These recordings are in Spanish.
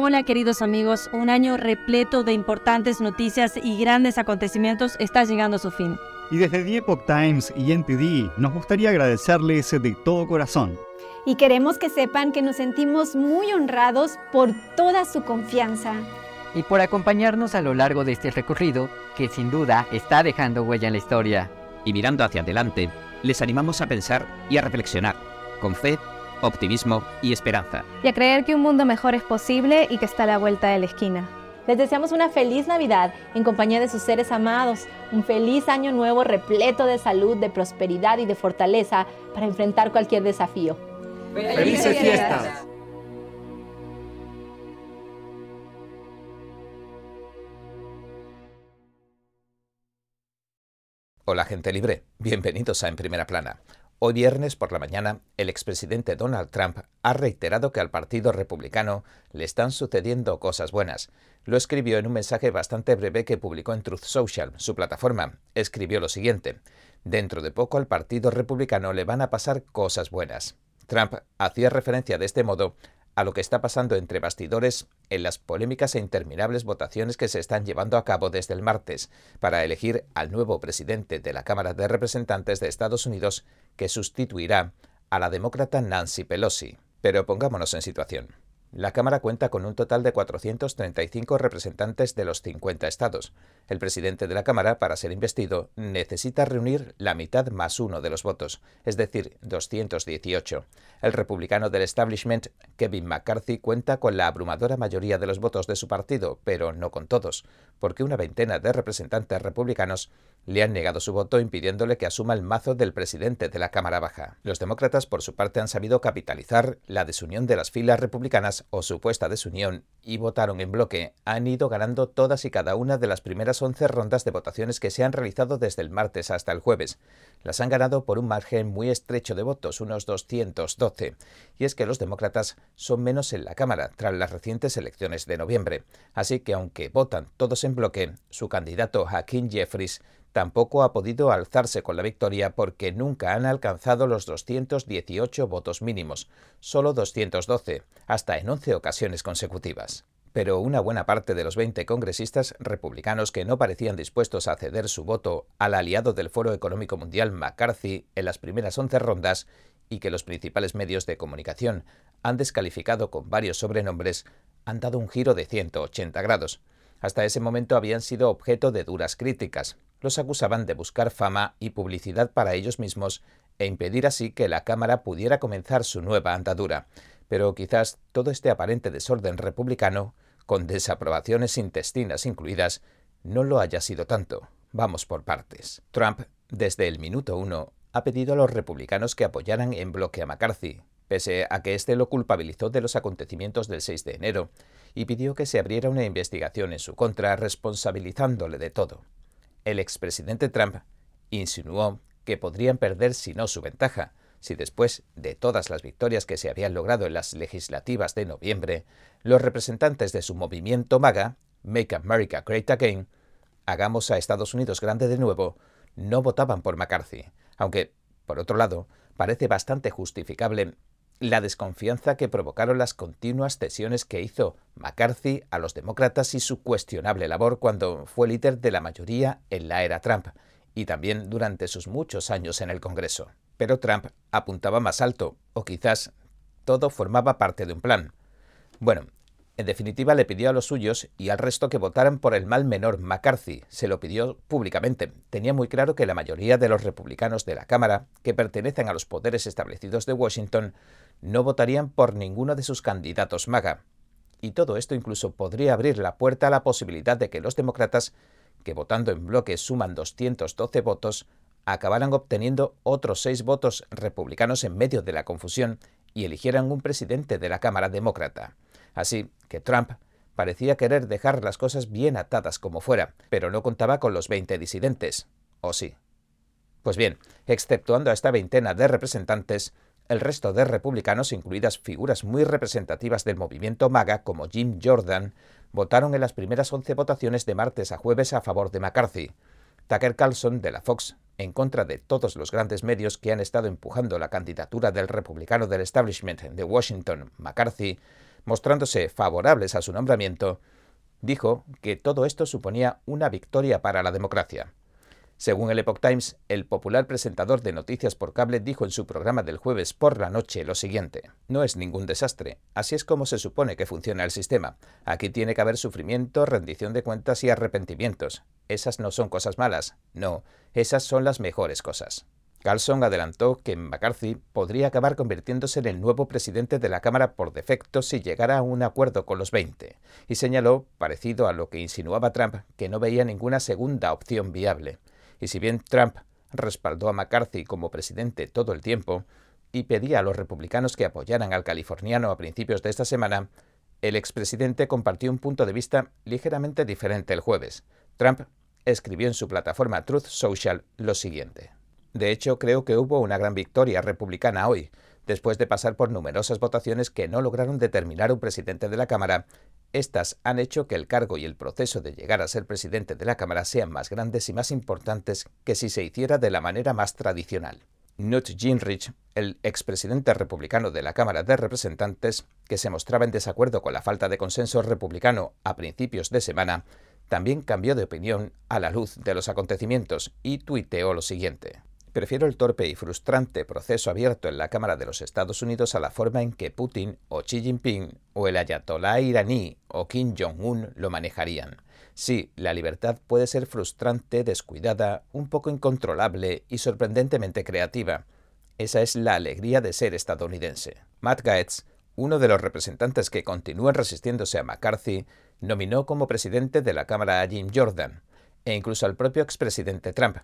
Hola queridos amigos, un año repleto de importantes noticias y grandes acontecimientos está llegando a su fin. Y desde The Epoch Times y NTD nos gustaría agradecerles de todo corazón. Y queremos que sepan que nos sentimos muy honrados por toda su confianza. Y por acompañarnos a lo largo de este recorrido que sin duda está dejando huella en la historia. Y mirando hacia adelante, les animamos a pensar y a reflexionar, con fe, optimismo y esperanza. Y a creer que un mundo mejor es posible y que está a la vuelta de la esquina. Les deseamos una feliz Navidad en compañía de sus seres amados, un feliz año nuevo repleto de salud, de prosperidad y de fortaleza para enfrentar cualquier desafío. ¡Felices fiestas! Hola gente libre, bienvenidos a En Primera Plana. Hoy viernes por la mañana, el expresidente Donald Trump ha reiterado que al Partido Republicano le están sucediendo cosas buenas. Lo escribió en un mensaje bastante breve que publicó en Truth Social, su plataforma. Escribió lo siguiente. Dentro de poco al Partido Republicano le van a pasar cosas buenas. Trump hacía referencia de este modo a lo que está pasando entre bastidores en las polémicas e interminables votaciones que se están llevando a cabo desde el martes para elegir al nuevo presidente de la Cámara de Representantes de Estados Unidos que sustituirá a la demócrata Nancy Pelosi. Pero pongámonos en situación. La Cámara cuenta con un total de 435 representantes de los 50 estados. El presidente de la Cámara, para ser investido, necesita reunir la mitad más uno de los votos, es decir, 218. El republicano del establishment, Kevin McCarthy, cuenta con la abrumadora mayoría de los votos de su partido, pero no con todos, porque una veintena de representantes republicanos le han negado su voto impidiéndole que asuma el mazo del presidente de la Cámara Baja. Los demócratas, por su parte, han sabido capitalizar la desunión de las filas republicanas o supuesta desunión y votaron en bloque. Han ido ganando todas y cada una de las primeras 11 rondas de votaciones que se han realizado desde el martes hasta el jueves. Las han ganado por un margen muy estrecho de votos, unos 212. Y es que los demócratas son menos en la Cámara tras las recientes elecciones de noviembre. Así que aunque votan todos en bloque, su candidato Hakeem Jeffries tampoco ha podido alzarse con la victoria porque nunca han alcanzado los 218 votos mínimos, solo 212, hasta en 11 ocasiones consecutivas. Pero una buena parte de los 20 congresistas republicanos que no parecían dispuestos a ceder su voto al aliado del Foro Económico Mundial McCarthy en las primeras 11 rondas y que los principales medios de comunicación han descalificado con varios sobrenombres, han dado un giro de 180 grados. Hasta ese momento habían sido objeto de duras críticas, los acusaban de buscar fama y publicidad para ellos mismos e impedir así que la Cámara pudiera comenzar su nueva andadura. Pero quizás todo este aparente desorden republicano, con desaprobaciones intestinas incluidas, no lo haya sido tanto. Vamos por partes. Trump, desde el minuto uno, ha pedido a los republicanos que apoyaran en bloque a McCarthy, pese a que éste lo culpabilizó de los acontecimientos del 6 de enero, y pidió que se abriera una investigación en su contra responsabilizándole de todo. El expresidente Trump insinuó que podrían perder si no su ventaja, si después de todas las victorias que se habían logrado en las legislativas de noviembre, los representantes de su movimiento MAGA, Make America Great Again, hagamos a Estados Unidos grande de nuevo, no votaban por McCarthy, aunque, por otro lado, parece bastante justificable la desconfianza que provocaron las continuas cesiones que hizo McCarthy a los demócratas y su cuestionable labor cuando fue líder de la mayoría en la era Trump y también durante sus muchos años en el Congreso. Pero Trump apuntaba más alto, o quizás todo formaba parte de un plan. Bueno, en definitiva le pidió a los suyos y al resto que votaran por el mal menor McCarthy. Se lo pidió públicamente. Tenía muy claro que la mayoría de los republicanos de la Cámara, que pertenecen a los poderes establecidos de Washington, no votarían por ninguno de sus candidatos MAGA. Y todo esto incluso podría abrir la puerta a la posibilidad de que los demócratas, que votando en bloque suman 212 votos, acabaran obteniendo otros seis votos republicanos en medio de la confusión y eligieran un presidente de la Cámara Demócrata. Así que Trump parecía querer dejar las cosas bien atadas como fuera, pero no contaba con los 20 disidentes. ¿O sí? Pues bien, exceptuando a esta veintena de representantes, el resto de republicanos, incluidas figuras muy representativas del movimiento MAGA como Jim Jordan, votaron en las primeras 11 votaciones de martes a jueves a favor de McCarthy. Tucker Carlson de la Fox, en contra de todos los grandes medios que han estado empujando la candidatura del republicano del establishment de Washington, McCarthy, mostrándose favorables a su nombramiento, dijo que todo esto suponía una victoria para la democracia. Según el Epoch Times, el popular presentador de noticias por cable dijo en su programa del jueves por la noche lo siguiente, no es ningún desastre, así es como se supone que funciona el sistema. Aquí tiene que haber sufrimiento, rendición de cuentas y arrepentimientos. Esas no son cosas malas, no, esas son las mejores cosas. Carlson adelantó que McCarthy podría acabar convirtiéndose en el nuevo presidente de la Cámara por defecto si llegara a un acuerdo con los 20, y señaló, parecido a lo que insinuaba Trump, que no veía ninguna segunda opción viable. Y si bien Trump respaldó a McCarthy como presidente todo el tiempo y pedía a los republicanos que apoyaran al californiano a principios de esta semana, el expresidente compartió un punto de vista ligeramente diferente el jueves. Trump escribió en su plataforma Truth Social lo siguiente. De hecho, creo que hubo una gran victoria republicana hoy, después de pasar por numerosas votaciones que no lograron determinar un presidente de la Cámara. Estas han hecho que el cargo y el proceso de llegar a ser presidente de la Cámara sean más grandes y más importantes que si se hiciera de la manera más tradicional. Newt Gingrich, el expresidente republicano de la Cámara de Representantes, que se mostraba en desacuerdo con la falta de consenso republicano a principios de semana, también cambió de opinión a la luz de los acontecimientos y tuiteó lo siguiente. Prefiero el torpe y frustrante proceso abierto en la Cámara de los Estados Unidos a la forma en que Putin o Xi Jinping o el ayatolá iraní o Kim Jong-un lo manejarían. Sí, la libertad puede ser frustrante, descuidada, un poco incontrolable y sorprendentemente creativa. Esa es la alegría de ser estadounidense. Matt Gaetz, uno de los representantes que continúan resistiéndose a McCarthy, nominó como presidente de la Cámara a Jim Jordan, e incluso al propio expresidente Trump,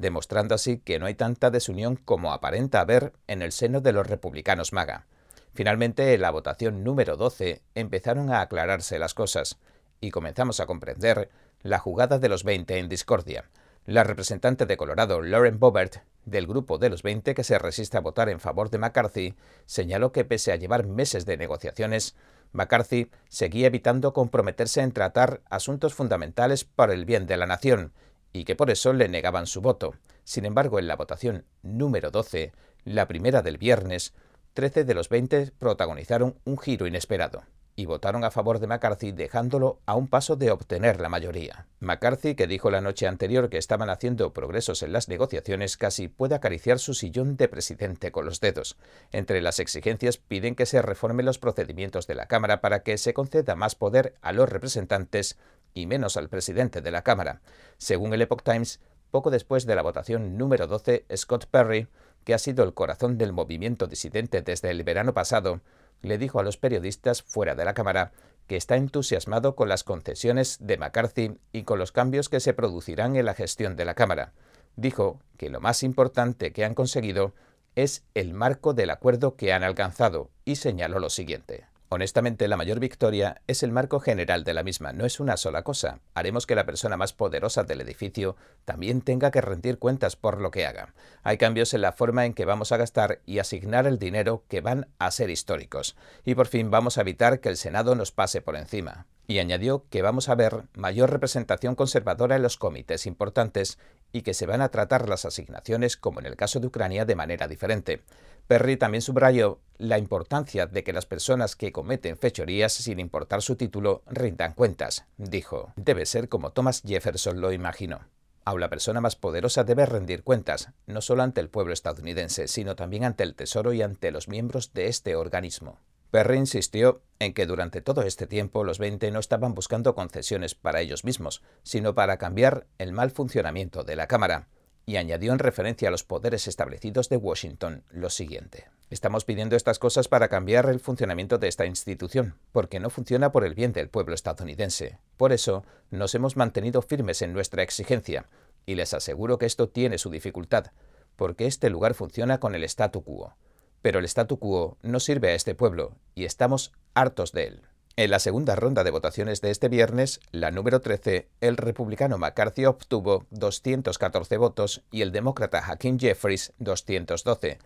demostrando así que no hay tanta desunión como aparenta haber en el seno de los republicanos MAGA. Finalmente, en la votación número 12 empezaron a aclararse las cosas y comenzamos a comprender la jugada de los 20 en discordia. La representante de Colorado, Lauren Boebert, del grupo de los 20 que se resiste a votar en favor de McCarthy, señaló que pese a llevar meses de negociaciones, McCarthy seguía evitando comprometerse en tratar asuntos fundamentales para el bien de la nación y que por eso le negaban su voto. Sin embargo, en la votación número 12, la primera del viernes, 13 de los 20 protagonizaron un giro inesperado y votaron a favor de McCarthy dejándolo a un paso de obtener la mayoría. McCarthy, que dijo la noche anterior que estaban haciendo progresos en las negociaciones, casi puede acariciar su sillón de presidente con los dedos. Entre las exigencias piden que se reformen los procedimientos de la Cámara para que se conceda más poder a los representantes y menos al presidente de la Cámara. Según el Epoch Times, poco después de la votación número 12, Scott Perry, que ha sido el corazón del movimiento disidente desde el verano pasado, le dijo a los periodistas fuera de la Cámara que está entusiasmado con las concesiones de McCarthy y con los cambios que se producirán en la gestión de la Cámara. Dijo que lo más importante que han conseguido es el marco del acuerdo que han alcanzado y señaló lo siguiente. Honestamente, la mayor victoria es el marco general de la misma, no es una sola cosa. Haremos que la persona más poderosa del edificio también tenga que rendir cuentas por lo que haga. Hay cambios en la forma en que vamos a gastar y asignar el dinero que van a ser históricos. Y por fin vamos a evitar que el Senado nos pase por encima. Y añadió que vamos a ver mayor representación conservadora en los comités importantes y que se van a tratar las asignaciones, como en el caso de Ucrania, de manera diferente. Perry también subrayó la importancia de que las personas que cometen fechorías sin importar su título rindan cuentas. Dijo, debe ser como Thomas Jefferson lo imaginó. Aún la persona más poderosa debe rendir cuentas, no solo ante el pueblo estadounidense, sino también ante el Tesoro y ante los miembros de este organismo. Perry insistió en que durante todo este tiempo los 20 no estaban buscando concesiones para ellos mismos, sino para cambiar el mal funcionamiento de la Cámara y añadió en referencia a los poderes establecidos de Washington lo siguiente. Estamos pidiendo estas cosas para cambiar el funcionamiento de esta institución, porque no funciona por el bien del pueblo estadounidense. Por eso, nos hemos mantenido firmes en nuestra exigencia, y les aseguro que esto tiene su dificultad, porque este lugar funciona con el statu quo. Pero el statu quo no sirve a este pueblo, y estamos hartos de él. En la segunda ronda de votaciones de este viernes, la número 13, el republicano McCarthy obtuvo 214 votos y el demócrata Hakeem Jeffries 212.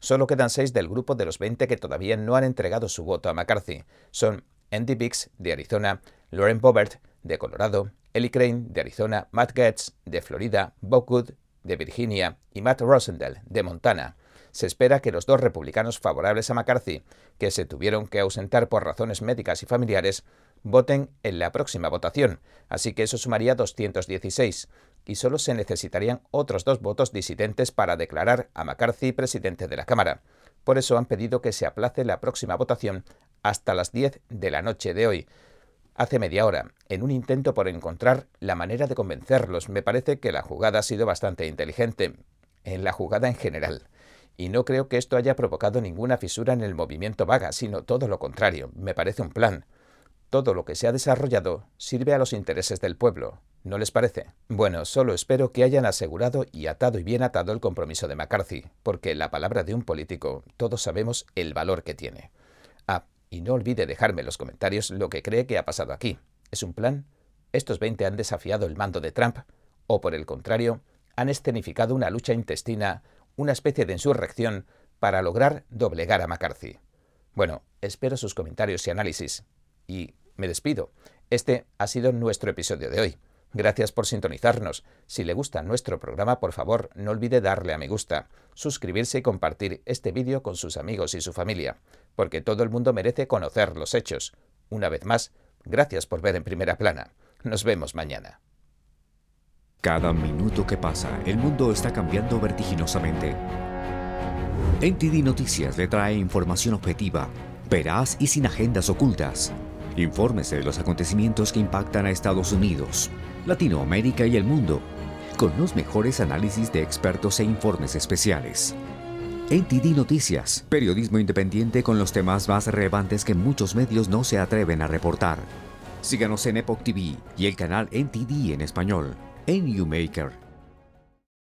Solo quedan seis del grupo de los 20 que todavía no han entregado su voto a McCarthy. Son Andy Biggs, de Arizona, Lauren Boebert, de Colorado, Ellie Crane, de Arizona, Matt Gaetz, de Florida, Bob Good, de Virginia y Matt Rosendale, de Montana. Se espera que los dos republicanos favorables a McCarthy, que se tuvieron que ausentar por razones médicas y familiares, voten en la próxima votación, así que eso sumaría 216, y solo se necesitarían otros dos votos disidentes para declarar a McCarthy presidente de la Cámara. Por eso han pedido que se aplace la próxima votación hasta las 10 de la noche de hoy. Hace media hora, en un intento por encontrar la manera de convencerlos, me parece que la jugada ha sido bastante inteligente, en la jugada en general. Y no creo que esto haya provocado ninguna fisura en el movimiento vaga, sino todo lo contrario, me parece un plan. Todo lo que se ha desarrollado sirve a los intereses del pueblo, ¿no les parece? Bueno, solo espero que hayan asegurado y atado y bien atado el compromiso de McCarthy, porque la palabra de un político todos sabemos el valor que tiene. Ah, y no olvide dejarme en los comentarios lo que cree que ha pasado aquí. ¿Es un plan? ¿Estos 20 han desafiado el mando de Trump? ¿O por el contrario, han escenificado una lucha intestina, una especie de insurrección, para lograr doblegar a McCarthy? Bueno, espero sus comentarios y análisis y me despido. Este ha sido nuestro episodio de hoy. Gracias por sintonizarnos. Si le gusta nuestro programa, por favor, no olvide darle a me gusta, suscribirse y compartir este vídeo con sus amigos y su familia, porque todo el mundo merece conocer los hechos. Una vez más, gracias por ver en primera plana. Nos vemos mañana. Cada minuto que pasa, el mundo está cambiando vertiginosamente. NTD Noticias le trae información objetiva, veraz y sin agendas ocultas. Infórmese de los acontecimientos que impactan a Estados Unidos, Latinoamérica y el mundo, con los mejores análisis de expertos e informes especiales. NTD Noticias, periodismo independiente con los temas más relevantes que muchos medios no se atreven a reportar. Síganos en Epoch TV y el canal NTD en español, en Newmaker